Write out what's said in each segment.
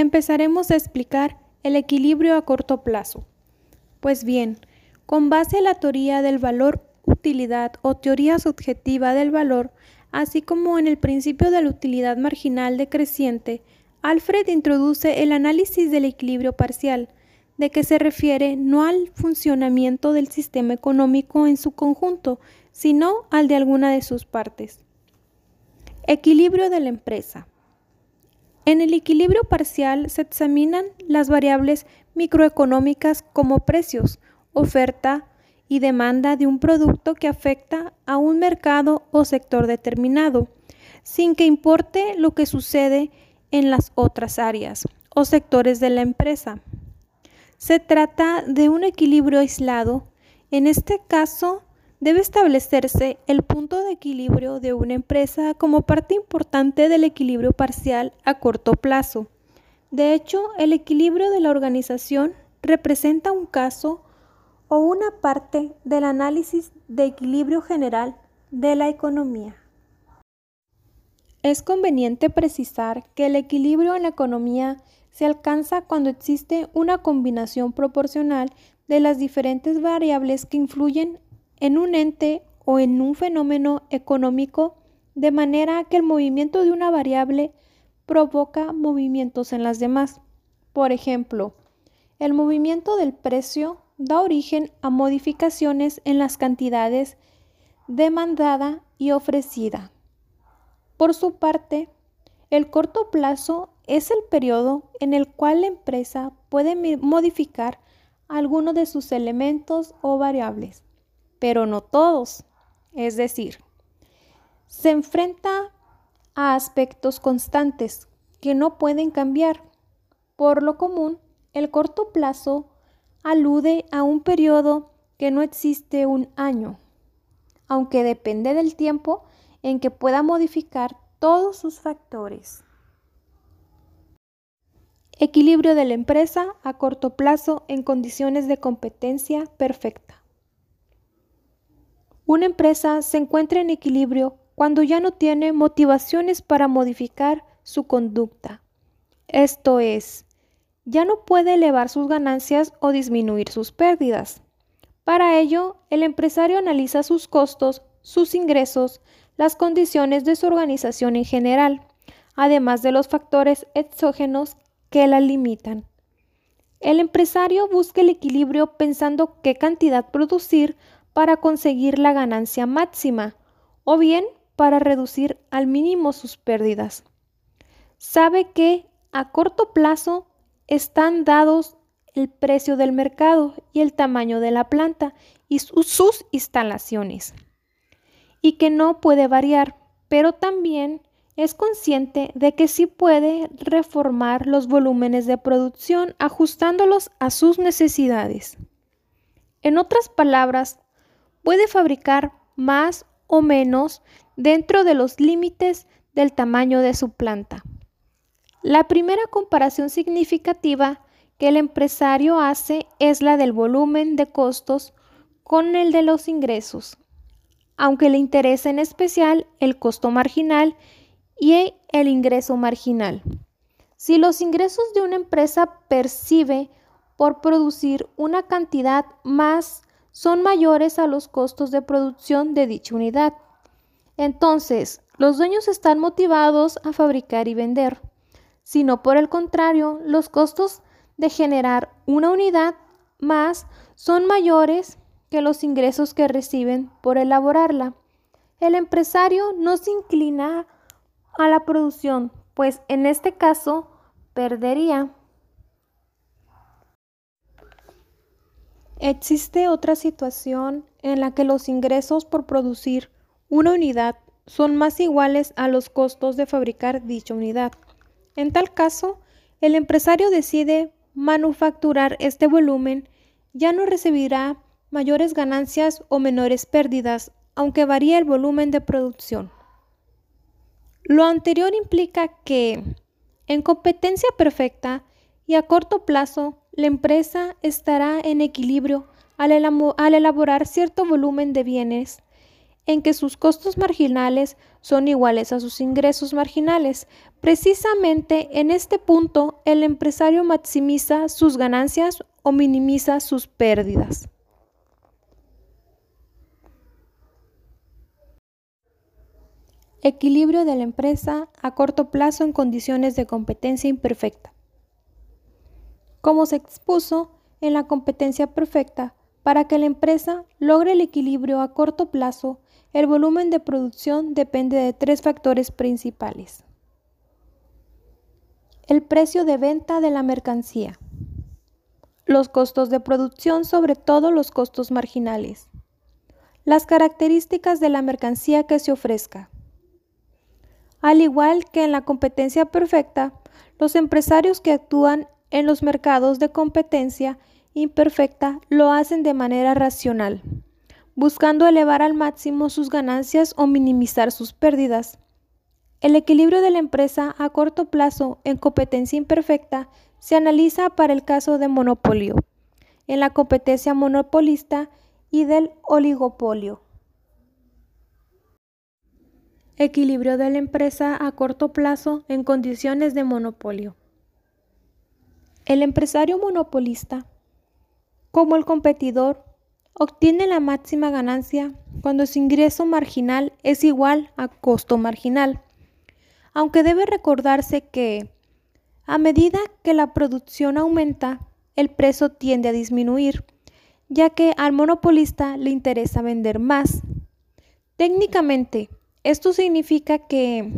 empezaremos a explicar el equilibrio a corto plazo. Pues bien, con base en la teoría del valor utilidad o teoría subjetiva del valor, así como en el principio de la utilidad marginal decreciente, Alfred introduce el análisis del equilibrio parcial, de que se refiere no al funcionamiento del sistema económico en su conjunto, sino al de alguna de sus partes. Equilibrio de la empresa. En el equilibrio parcial se examinan las variables microeconómicas como precios, oferta y demanda de un producto que afecta a un mercado o sector determinado, sin que importe lo que sucede en las otras áreas o sectores de la empresa. Se trata de un equilibrio aislado. En este caso, debe establecerse el punto de equilibrio de una empresa como parte importante del equilibrio parcial a corto plazo. De hecho, el equilibrio de la organización representa un caso o una parte del análisis de equilibrio general de la economía. Es conveniente precisar que el equilibrio en la economía se alcanza cuando existe una combinación proporcional de las diferentes variables que influyen en un ente o en un fenómeno económico, de manera que el movimiento de una variable provoca movimientos en las demás. Por ejemplo, el movimiento del precio da origen a modificaciones en las cantidades demandada y ofrecida. Por su parte, el corto plazo es el periodo en el cual la empresa puede modificar alguno de sus elementos o variables, pero no todos. Es decir, se enfrenta a aspectos constantes que no pueden cambiar. Por lo común, el corto plazo alude a un periodo que no existe un año, aunque depende del tiempo en que pueda modificar todos sus factores. Equilibrio de la empresa a corto plazo en condiciones de competencia perfecta. Una empresa se encuentra en equilibrio cuando ya no tiene motivaciones para modificar su conducta. Esto es, ya no puede elevar sus ganancias o disminuir sus pérdidas. Para ello, el empresario analiza sus costos, sus ingresos, las condiciones de su organización en general, además de los factores exógenos que la limitan. El empresario busca el equilibrio pensando qué cantidad producir para conseguir la ganancia máxima o bien para reducir al mínimo sus pérdidas. Sabe que a corto plazo están dados el precio del mercado y el tamaño de la planta y sus instalaciones y que no puede variar, pero también es consciente de que sí puede reformar los volúmenes de producción ajustándolos a sus necesidades. En otras palabras, puede fabricar más o menos dentro de los límites del tamaño de su planta. La primera comparación significativa que el empresario hace es la del volumen de costos con el de los ingresos aunque le interesa en especial el costo marginal y el ingreso marginal. Si los ingresos de una empresa percibe por producir una cantidad más son mayores a los costos de producción de dicha unidad, entonces los dueños están motivados a fabricar y vender. Si no, por el contrario, los costos de generar una unidad más son mayores que los ingresos que reciben por elaborarla. El empresario no se inclina a la producción, pues en este caso perdería. Existe otra situación en la que los ingresos por producir una unidad son más iguales a los costos de fabricar dicha unidad. En tal caso, el empresario decide manufacturar este volumen, ya no recibirá mayores ganancias o menores pérdidas, aunque varíe el volumen de producción. Lo anterior implica que, en competencia perfecta y a corto plazo, la empresa estará en equilibrio al, elaborar cierto volumen de bienes en que sus costos marginales son iguales a sus ingresos marginales. Precisamente en este punto el empresario maximiza sus ganancias o minimiza sus pérdidas. Equilibrio de la empresa a corto plazo en condiciones de competencia imperfecta. Como se expuso en la competencia perfecta, para que la empresa logre el equilibrio a corto plazo, el volumen de producción depende de tres factores principales. El precio de venta de la mercancía. Los costos de producción, sobre todo los costos marginales. Las características de la mercancía que se ofrezca. Al igual que en la competencia perfecta, los empresarios que actúan en los mercados de competencia imperfecta lo hacen de manera racional buscando elevar al máximo sus ganancias o minimizar sus pérdidas. El equilibrio de la empresa a corto plazo en competencia imperfecta se analiza para el caso de monopolio, en la competencia monopolista y del oligopolio. Equilibrio de la empresa a corto plazo en condiciones de monopolio. El empresario monopolista, como el competidor, obtiene la máxima ganancia cuando su ingreso marginal es igual a costo marginal, aunque debe recordarse que a medida que la producción aumenta, el precio tiende a disminuir, ya que al monopolista le interesa vender más. Técnicamente, esto significa que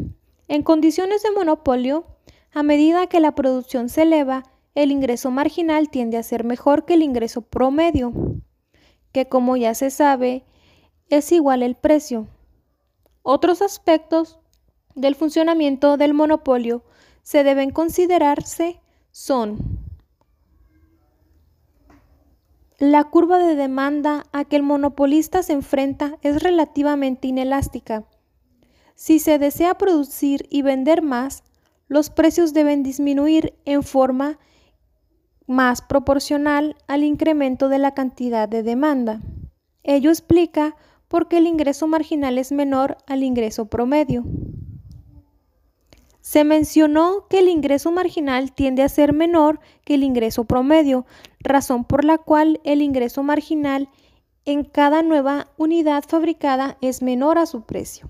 en condiciones de monopolio, a medida que la producción se eleva, el ingreso marginal tiende a ser mejor que el ingreso promedio que como ya se sabe, es igual el precio. Otros aspectos del funcionamiento del monopolio se deben considerarse son la curva de demanda a que el monopolista se enfrenta es relativamente inelástica. Si se desea producir y vender más, los precios deben disminuir en forma más proporcional al incremento de la cantidad de demanda. Ello explica por qué el ingreso marginal es menor al ingreso promedio. Se mencionó que el ingreso marginal tiende a ser menor que el ingreso promedio, razón por la cual el ingreso marginal en cada nueva unidad fabricada es menor a su precio.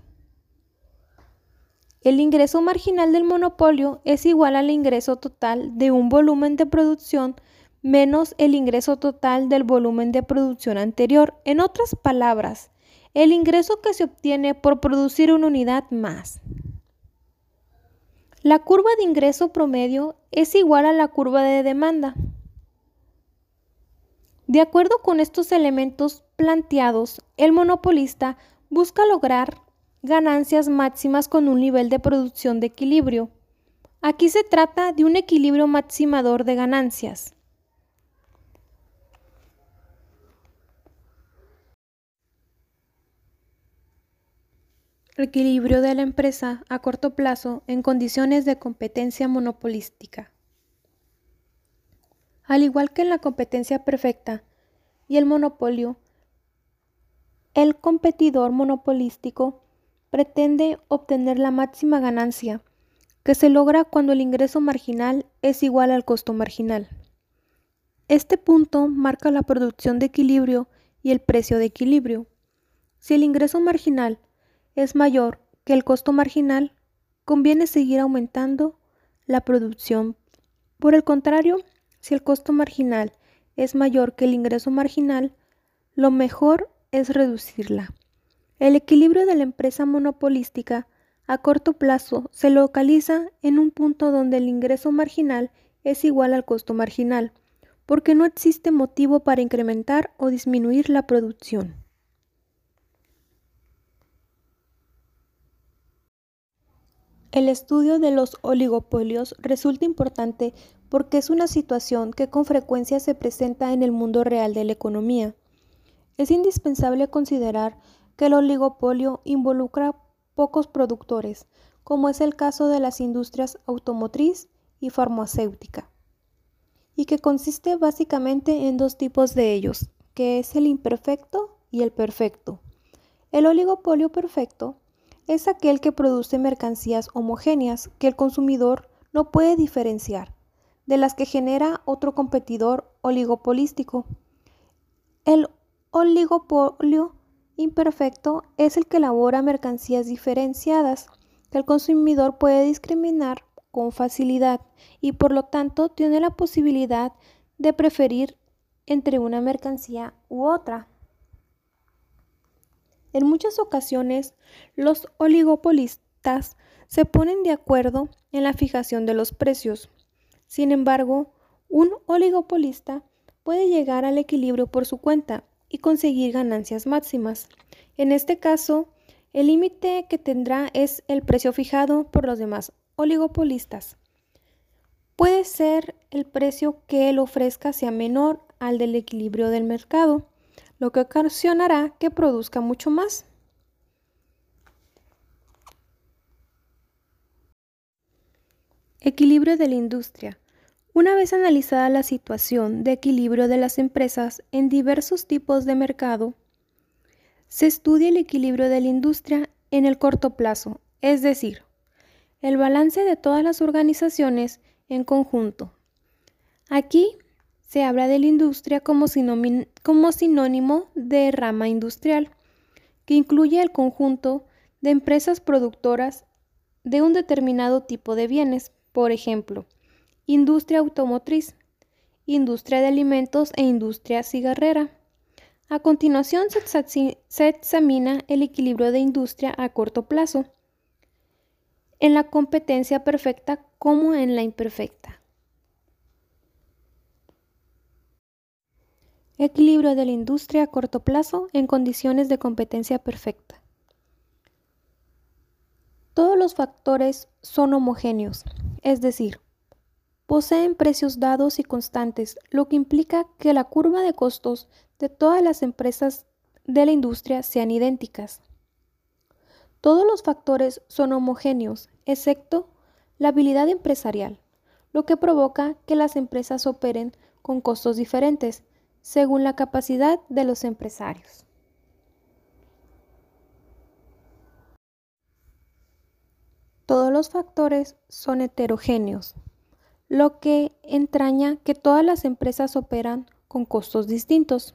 El ingreso marginal del monopolio es igual al ingreso total de un volumen de producción menos el ingreso total del volumen de producción anterior. En otras palabras, el ingreso que se obtiene por producir una unidad más. La curva de ingreso promedio es igual a la curva de demanda. De acuerdo con estos elementos planteados, el monopolista busca lograr ganancias máximas con un nivel de producción de equilibrio. Aquí se trata de un equilibrio maximador de ganancias. Equilibrio de la empresa a corto plazo en condiciones de competencia monopolística. Al igual que en la competencia perfecta y el monopolio, el competidor monopolístico pretende obtener la máxima ganancia, que se logra cuando el ingreso marginal es igual al costo marginal. Este punto marca la producción de equilibrio y el precio de equilibrio. Si el ingreso marginal es mayor que el costo marginal, conviene seguir aumentando la producción. Por el contrario, si el costo marginal es mayor que el ingreso marginal, lo mejor es reducirla. El equilibrio de la empresa monopolística a corto plazo se localiza en un punto donde el ingreso marginal es igual al costo marginal, porque no existe motivo para incrementar o disminuir la producción. El estudio de los oligopolios resulta importante porque es una situación que con frecuencia se presenta en el mundo real de la economía. Es indispensable considerar que el oligopolio involucra pocos productores, como es el caso de las industrias automotriz y farmacéutica, y que consiste básicamente en dos tipos de ellos, que es el imperfecto y el perfecto. El oligopolio perfecto es aquel que produce mercancías homogéneas que el consumidor no puede diferenciar de las que genera otro competidor oligopolístico. El oligopolio imperfecto es el que elabora mercancías diferenciadas que el consumidor puede discriminar con facilidad y por lo tanto tiene la posibilidad de preferir entre una mercancía u otra. En muchas ocasiones, los oligopolistas se ponen de acuerdo en la fijación de los precios. Sin embargo, un oligopolista puede llegar al equilibrio por su cuenta y conseguir ganancias máximas. En este caso, el límite que tendrá es el precio fijado por los demás oligopolistas. Puede ser el precio que él ofrezca sea menor al del equilibrio del mercado lo que ocasionará que produzca mucho más. Equilibrio de la industria. Una vez analizada la situación de equilibrio de las empresas en diversos tipos de mercado, se estudia el equilibrio de la industria en el corto plazo, es decir, el balance de todas las organizaciones en conjunto. Aquí se habla de la industria como, sinónimo de rama industrial, que incluye el conjunto de empresas productoras de un determinado tipo de bienes, por ejemplo, industria automotriz, industria de alimentos e industria cigarrera. A continuación se examina el equilibrio de industria a corto plazo, en la competencia perfecta como en la imperfecta. Equilibrio de la industria a corto plazo en condiciones de competencia perfecta. Todos los factores son homogéneos, es decir, poseen precios dados y constantes, lo que implica que la curva de costos de todas las empresas de la industria sean idénticas. Todos los factores son homogéneos, excepto la habilidad empresarial, lo que provoca que las empresas operen con costos diferentes según la capacidad de los empresarios. Todos los factores son heterogéneos, lo que entraña que todas las empresas operan con costos distintos.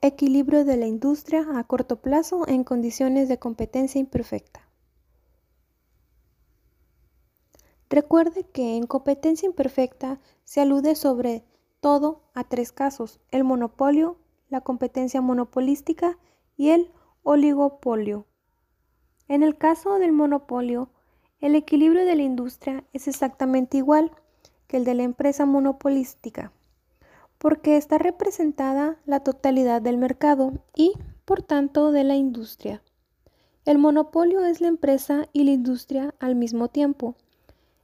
Equilibrio de la industria a corto plazo en condiciones de competencia imperfecta. Recuerde que en competencia imperfecta se alude sobre todo a tres casos, el monopolio, la competencia monopolística y el oligopolio. En el caso del monopolio, el equilibrio de la industria es exactamente igual que el de la empresa monopolística, porque está representada la totalidad del mercado y, por tanto, de la industria. El monopolio es la empresa y la industria al mismo tiempo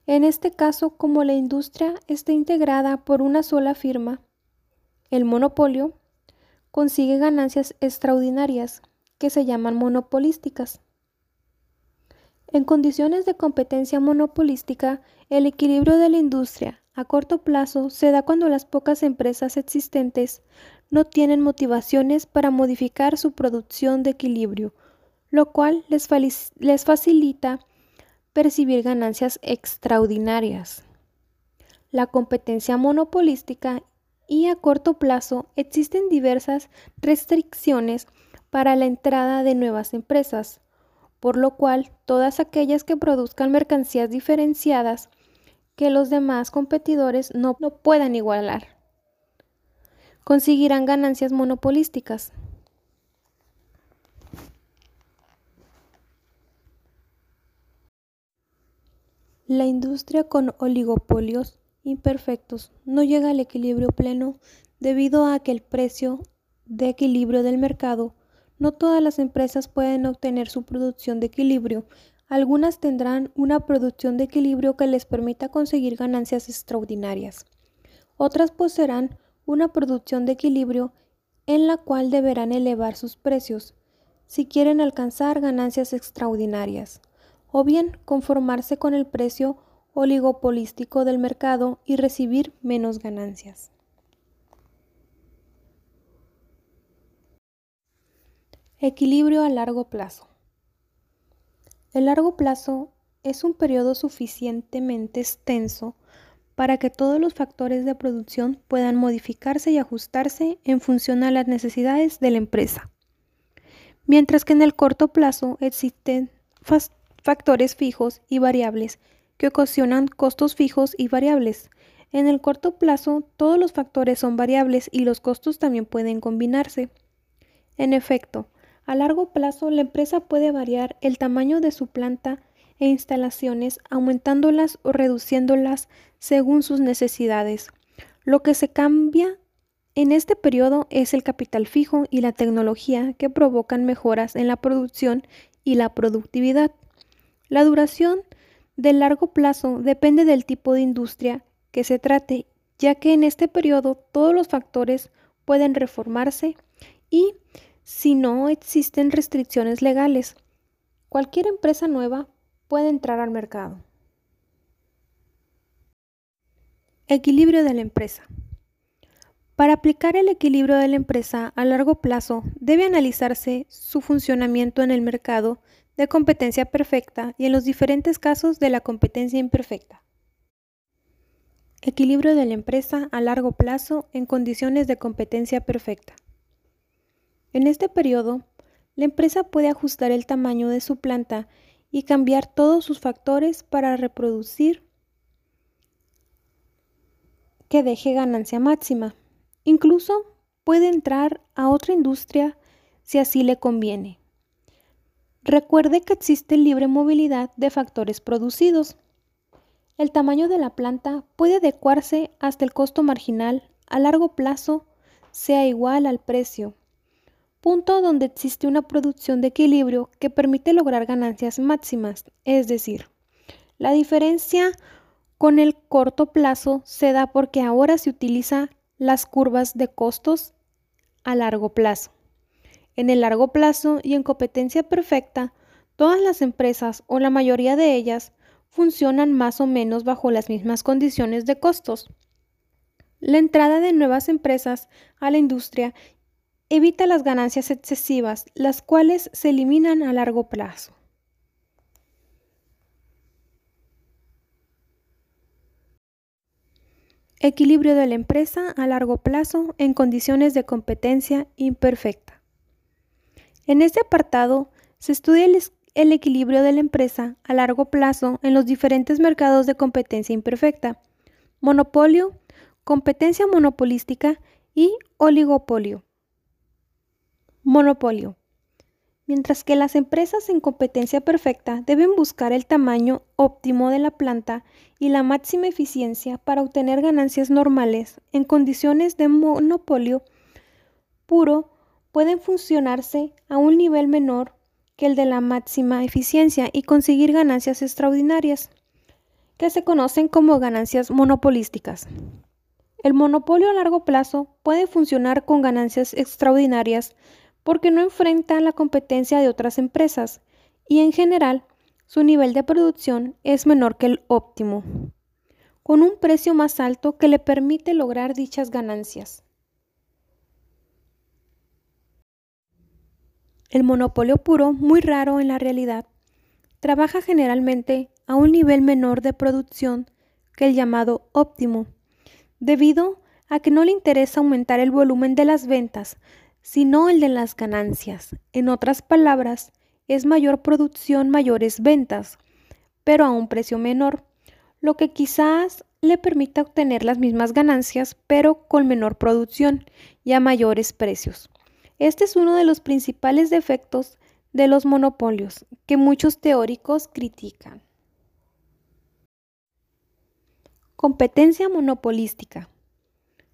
en este caso, como la industria está integrada por una sola firma, el monopolio consigue ganancias extraordinarias que se llaman monopolísticas. En condiciones de competencia monopolística, el equilibrio de la industria a corto plazo se da cuando las pocas empresas existentes no tienen motivaciones para modificar su producción de equilibrio, lo cual les, facilita percibir ganancias extraordinarias. La competencia monopolística y a corto plazo existen diversas restricciones para la entrada de nuevas empresas, por lo cual todas aquellas que produzcan mercancías diferenciadas que los demás competidores no, no puedan igualar conseguirán ganancias monopolísticas. La industria con oligopolios imperfectos no llega al equilibrio pleno debido a que el precio de equilibrio del mercado no todas las empresas pueden obtener su producción de equilibrio. Algunas tendrán una producción de equilibrio que les permita conseguir ganancias extraordinarias. Otras poseerán una producción de equilibrio en la cual deberán elevar sus precios si quieren alcanzar ganancias extraordinarias o bien conformarse con el precio oligopolístico del mercado y recibir menos ganancias. Equilibrio a largo plazo. El largo plazo es un periodo suficientemente extenso para que todos los factores de producción puedan modificarse y ajustarse en función a las necesidades de la empresa. Mientras que en el corto plazo existen factores fijos y variables que ocasionan costos fijos y variables. En el corto plazo, todos los factores son variables y los costos también pueden combinarse. En efecto, a largo plazo, la empresa puede variar el tamaño de su planta e instalaciones, aumentándolas o reduciéndolas según sus necesidades. Lo que se cambia en este periodo es el capital fijo y la tecnología que provocan mejoras en la producción y la productividad. La duración del largo plazo depende del tipo de industria que se trate, ya que en este periodo todos los factores pueden reformarse y si no existen restricciones legales. Cualquier empresa nueva puede entrar al mercado. Equilibrio de la empresa. Para aplicar el equilibrio de la empresa a largo plazo, debe analizarse su funcionamiento en el mercado de competencia perfecta y en los diferentes casos de la competencia imperfecta. Equilibrio de la empresa a largo plazo en condiciones de competencia perfecta. En este periodo, la empresa puede ajustar el tamaño de su planta y cambiar todos sus factores para reproducir que deje ganancia máxima. Incluso puede entrar a otra industria si así le conviene. Recuerde que existe libre movilidad de factores producidos. El tamaño de la planta puede adecuarse hasta el costo marginal a largo plazo sea igual al precio punto donde existe una producción de equilibrio que permite lograr ganancias máximas, es decir, la diferencia con el corto plazo se da porque ahora se utiliza las curvas de costos a largo plazo. En el largo plazo y en competencia perfecta, todas las empresas o la mayoría de ellas funcionan más o menos bajo las mismas condiciones de costos. La entrada de nuevas empresas a la industria Evita las ganancias excesivas, las cuales se eliminan a largo plazo. Equilibrio de la empresa a largo plazo en condiciones de competencia imperfecta. En este apartado se estudia el, el, equilibrio de la empresa a largo plazo en los diferentes mercados de competencia imperfecta, monopolio, competencia monopolística y oligopolio. Monopolio. Mientras que las empresas en competencia perfecta deben buscar el tamaño óptimo de la planta y la máxima eficiencia para obtener ganancias normales, en condiciones de monopolio puro pueden funcionarse a un nivel menor que el de la máxima eficiencia y conseguir ganancias extraordinarias, que se conocen como ganancias monopolísticas. El monopolio a largo plazo puede funcionar con ganancias extraordinarias porque no enfrenta la competencia de otras empresas y en general su nivel de producción es menor que el óptimo, con un precio más alto que le permite lograr dichas ganancias. El monopolio puro, muy raro en la realidad, trabaja generalmente a un nivel menor de producción que el llamado óptimo, debido a que no le interesa aumentar el volumen de las ventas, sino el de las ganancias. En otras palabras, es mayor producción, mayores ventas, pero a un precio menor, lo que quizás le permita obtener las mismas ganancias, pero con menor producción y a mayores precios. Este es uno de los principales defectos de los monopolios que muchos teóricos critican. Competencia monopolística.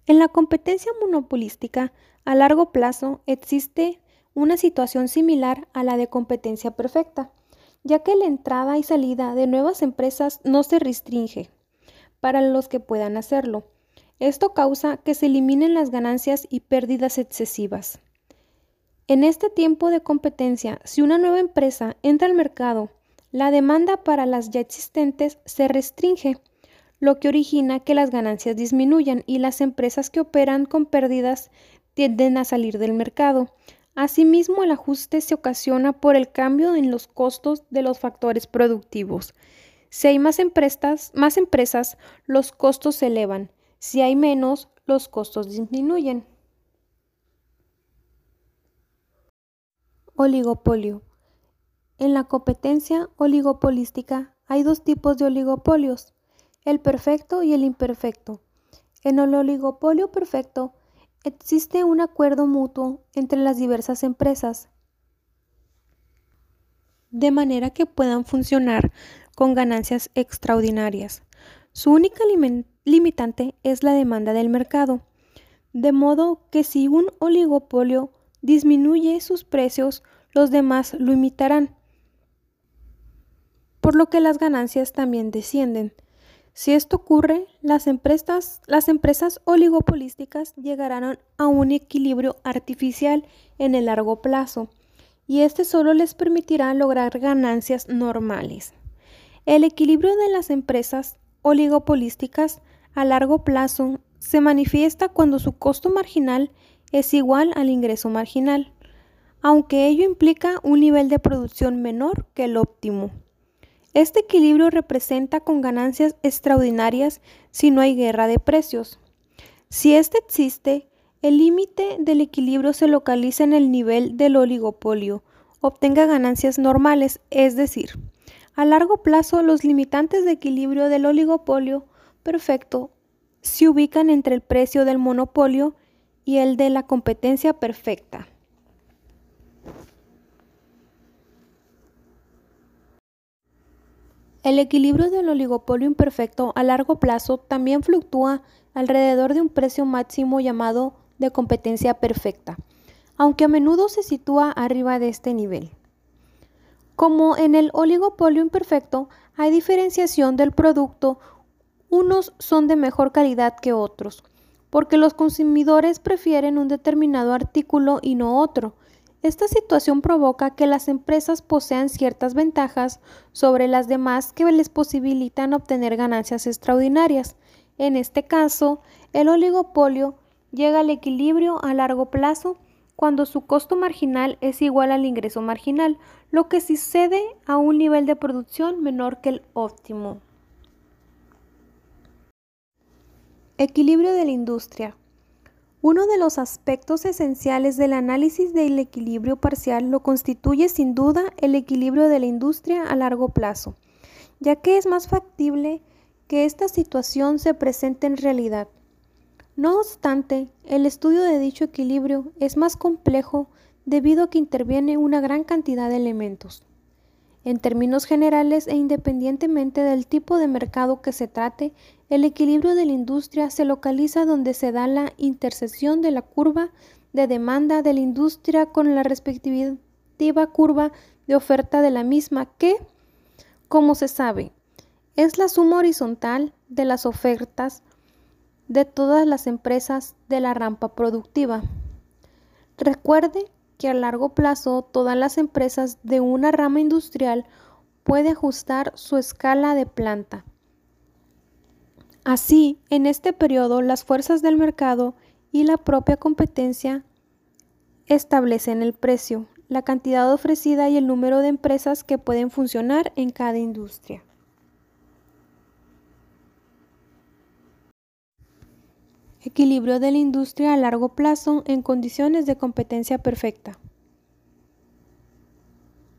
En la competencia monopolística, a largo plazo existe una situación similar a la de competencia perfecta, ya que la entrada y salida de nuevas empresas no se restringe para los que puedan hacerlo. Esto causa que se eliminen las ganancias y pérdidas excesivas. En este tiempo de competencia, si una nueva empresa entra al mercado, la demanda para las ya existentes se restringe lo que origina que las ganancias disminuyan y las empresas que operan con pérdidas tienden a salir del mercado. Asimismo, el ajuste se ocasiona por el cambio en los costos de los factores productivos. Si hay más empresas, más empresas, los costos se elevan. Si hay menos, los costos disminuyen. Oligopolio. En la competencia oligopolística hay dos tipos de oligopolios, el perfecto y el imperfecto. En el oligopolio perfecto existe un acuerdo mutuo entre las diversas empresas, de manera que puedan funcionar con ganancias extraordinarias. Su única limitante es la demanda del mercado, de modo que si un oligopolio disminuye sus precios, los demás lo imitarán por lo que las ganancias también descienden. Si esto ocurre, las empresas, oligopolísticas llegarán a un equilibrio artificial en el largo plazo, y este solo les permitirá lograr ganancias normales. El equilibrio de las empresas oligopolísticas a largo plazo se manifiesta cuando su costo marginal es igual al ingreso marginal, aunque ello implica un nivel de producción menor que el óptimo. Este equilibrio representa con ganancias extraordinarias si no hay guerra de precios. Si este existe, el límite del equilibrio se localiza en el nivel del oligopolio, obtenga ganancias normales, es decir, a largo plazo los limitantes de equilibrio del oligopolio perfecto se ubican entre el precio del monopolio y el de la competencia perfecta. El equilibrio del oligopolio imperfecto a largo plazo también fluctúa alrededor de un precio máximo llamado de competencia perfecta, aunque a menudo se sitúa arriba de este nivel. Como en el oligopolio imperfecto hay diferenciación del producto, unos son de mejor calidad que otros, porque los consumidores prefieren un determinado artículo y no otro, esta situación provoca que las empresas posean ciertas ventajas sobre las demás que les posibilitan obtener ganancias extraordinarias. En este caso, el oligopolio llega al equilibrio a largo plazo cuando su costo marginal es igual al ingreso marginal, lo que sucede a un nivel de producción menor que el óptimo. Equilibrio de la industria. Uno de los aspectos esenciales del análisis del equilibrio parcial lo constituye sin duda el equilibrio de la industria a largo plazo, ya que es más factible que esta situación se presente en realidad. No obstante, el estudio de dicho equilibrio es más complejo debido a que interviene una gran cantidad de elementos. En términos generales e independientemente del tipo de mercado que se trate, el equilibrio de la industria se localiza donde se da la intersección de la curva de demanda de la industria con la respectiva curva de oferta de la misma que, como se sabe, es la suma horizontal de las ofertas de todas las empresas de la rampa productiva. Recuerde a largo plazo todas las empresas de una rama industrial pueden ajustar su escala de planta. Así, en este periodo, las fuerzas del mercado y la propia competencia establecen el precio, la cantidad ofrecida y el número de empresas que pueden funcionar en cada industria. Equilibrio de la industria a largo plazo en condiciones de competencia perfecta.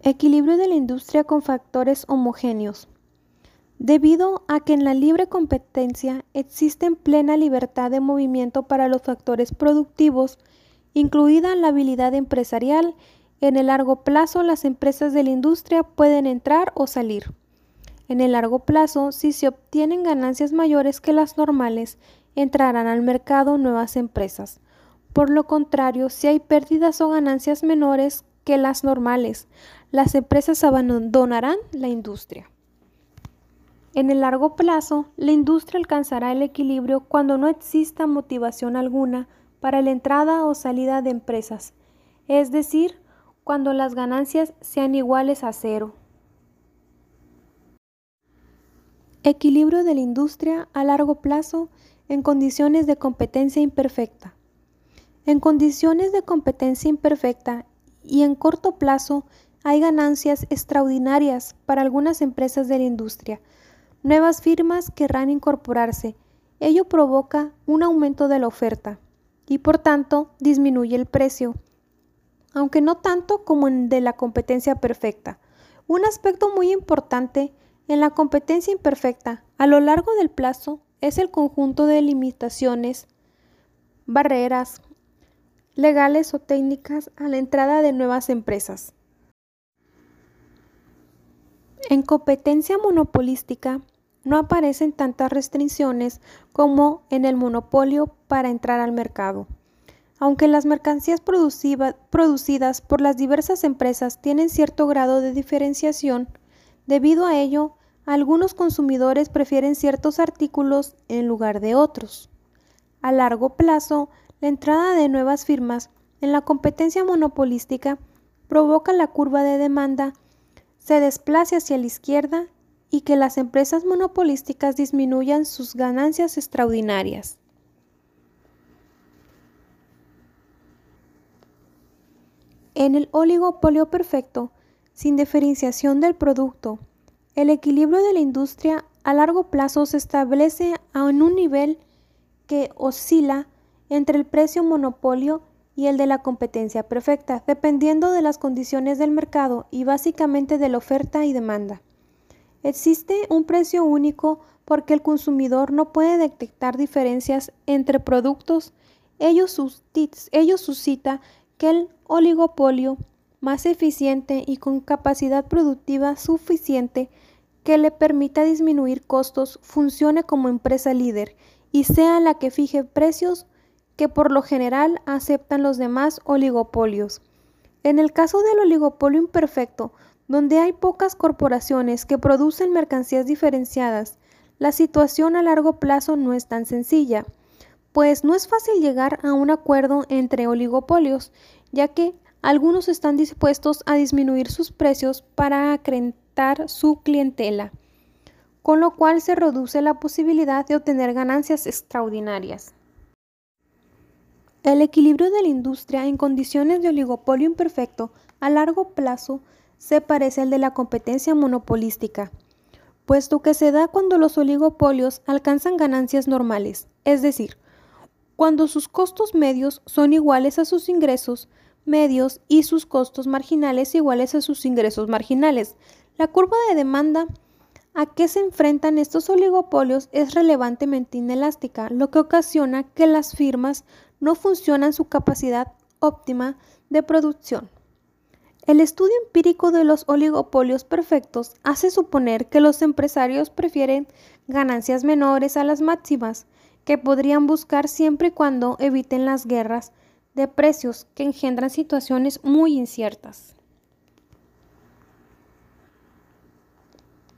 Equilibrio de la industria con factores homogéneos. Debido a que en la libre competencia existe plena libertad de movimiento para los factores productivos, incluida la habilidad empresarial, en el largo plazo las empresas de la industria pueden entrar o salir. En el largo plazo, si se obtienen ganancias mayores que las normales, entrarán al mercado nuevas empresas. Por lo contrario, si hay pérdidas o ganancias menores que las normales, las empresas abandonarán la industria. En el largo plazo, la industria alcanzará el equilibrio cuando no exista motivación alguna para la entrada o salida de empresas, es decir, cuando las ganancias sean iguales a cero. Equilibrio de la industria a largo plazo en condiciones de competencia imperfecta. En condiciones de competencia imperfecta y en corto plazo hay ganancias extraordinarias para algunas empresas de la industria. Nuevas firmas querrán incorporarse. Ello provoca un aumento de la oferta y por tanto disminuye el precio, aunque no tanto como en la competencia perfecta. Un aspecto muy importante en la competencia imperfecta a lo largo del plazo es el conjunto de limitaciones, barreras legales o técnicas a la entrada de nuevas empresas. En competencia monopolística no aparecen tantas restricciones como en el monopolio para entrar al mercado. Aunque las mercancías producidas por las diversas empresas tienen cierto grado de diferenciación, debido a ello, algunos consumidores prefieren ciertos artículos en lugar de otros. A largo plazo, la entrada de nuevas firmas en la competencia monopolística provoca la curva de demanda se desplace hacia la izquierda y que las empresas monopolísticas disminuyan sus ganancias extraordinarias. En el oligopolio perfecto, sin diferenciación del producto, el equilibrio de la industria a largo plazo se establece en un nivel que oscila entre el precio monopolio y el de la competencia perfecta, dependiendo de las condiciones del mercado y básicamente de la oferta y demanda. Existe un precio único porque el consumidor no puede detectar diferencias entre productos. Ello, suscita que el oligopolio más eficiente y con capacidad productiva suficiente que le permita disminuir costos funcione como empresa líder y sea la que fije precios que por lo general aceptan los demás oligopolios. En el caso del oligopolio imperfecto, donde hay pocas corporaciones que producen mercancías diferenciadas, la situación a largo plazo no es tan sencilla, pues no es fácil llegar a un acuerdo entre oligopolios, ya que algunos están dispuestos a disminuir sus precios para acrecentar su clientela, con lo cual se reduce la posibilidad de obtener ganancias extraordinarias. El equilibrio de la industria en condiciones de oligopolio imperfecto a largo plazo se parece al de la competencia monopolística, puesto que se da cuando los oligopolios alcanzan ganancias normales, es decir, cuando sus costos medios son iguales a sus ingresos medios y sus costos marginales iguales a sus ingresos marginales. La curva de demanda a que se enfrentan estos oligopolios es relevantemente inelástica, lo que ocasiona que las firmas no funcionan su capacidad óptima de producción. El estudio empírico de los oligopolios perfectos hace suponer que los empresarios prefieren ganancias menores a las máximas, que podrían buscar siempre y cuando eviten las guerras de precios que engendran situaciones muy inciertas.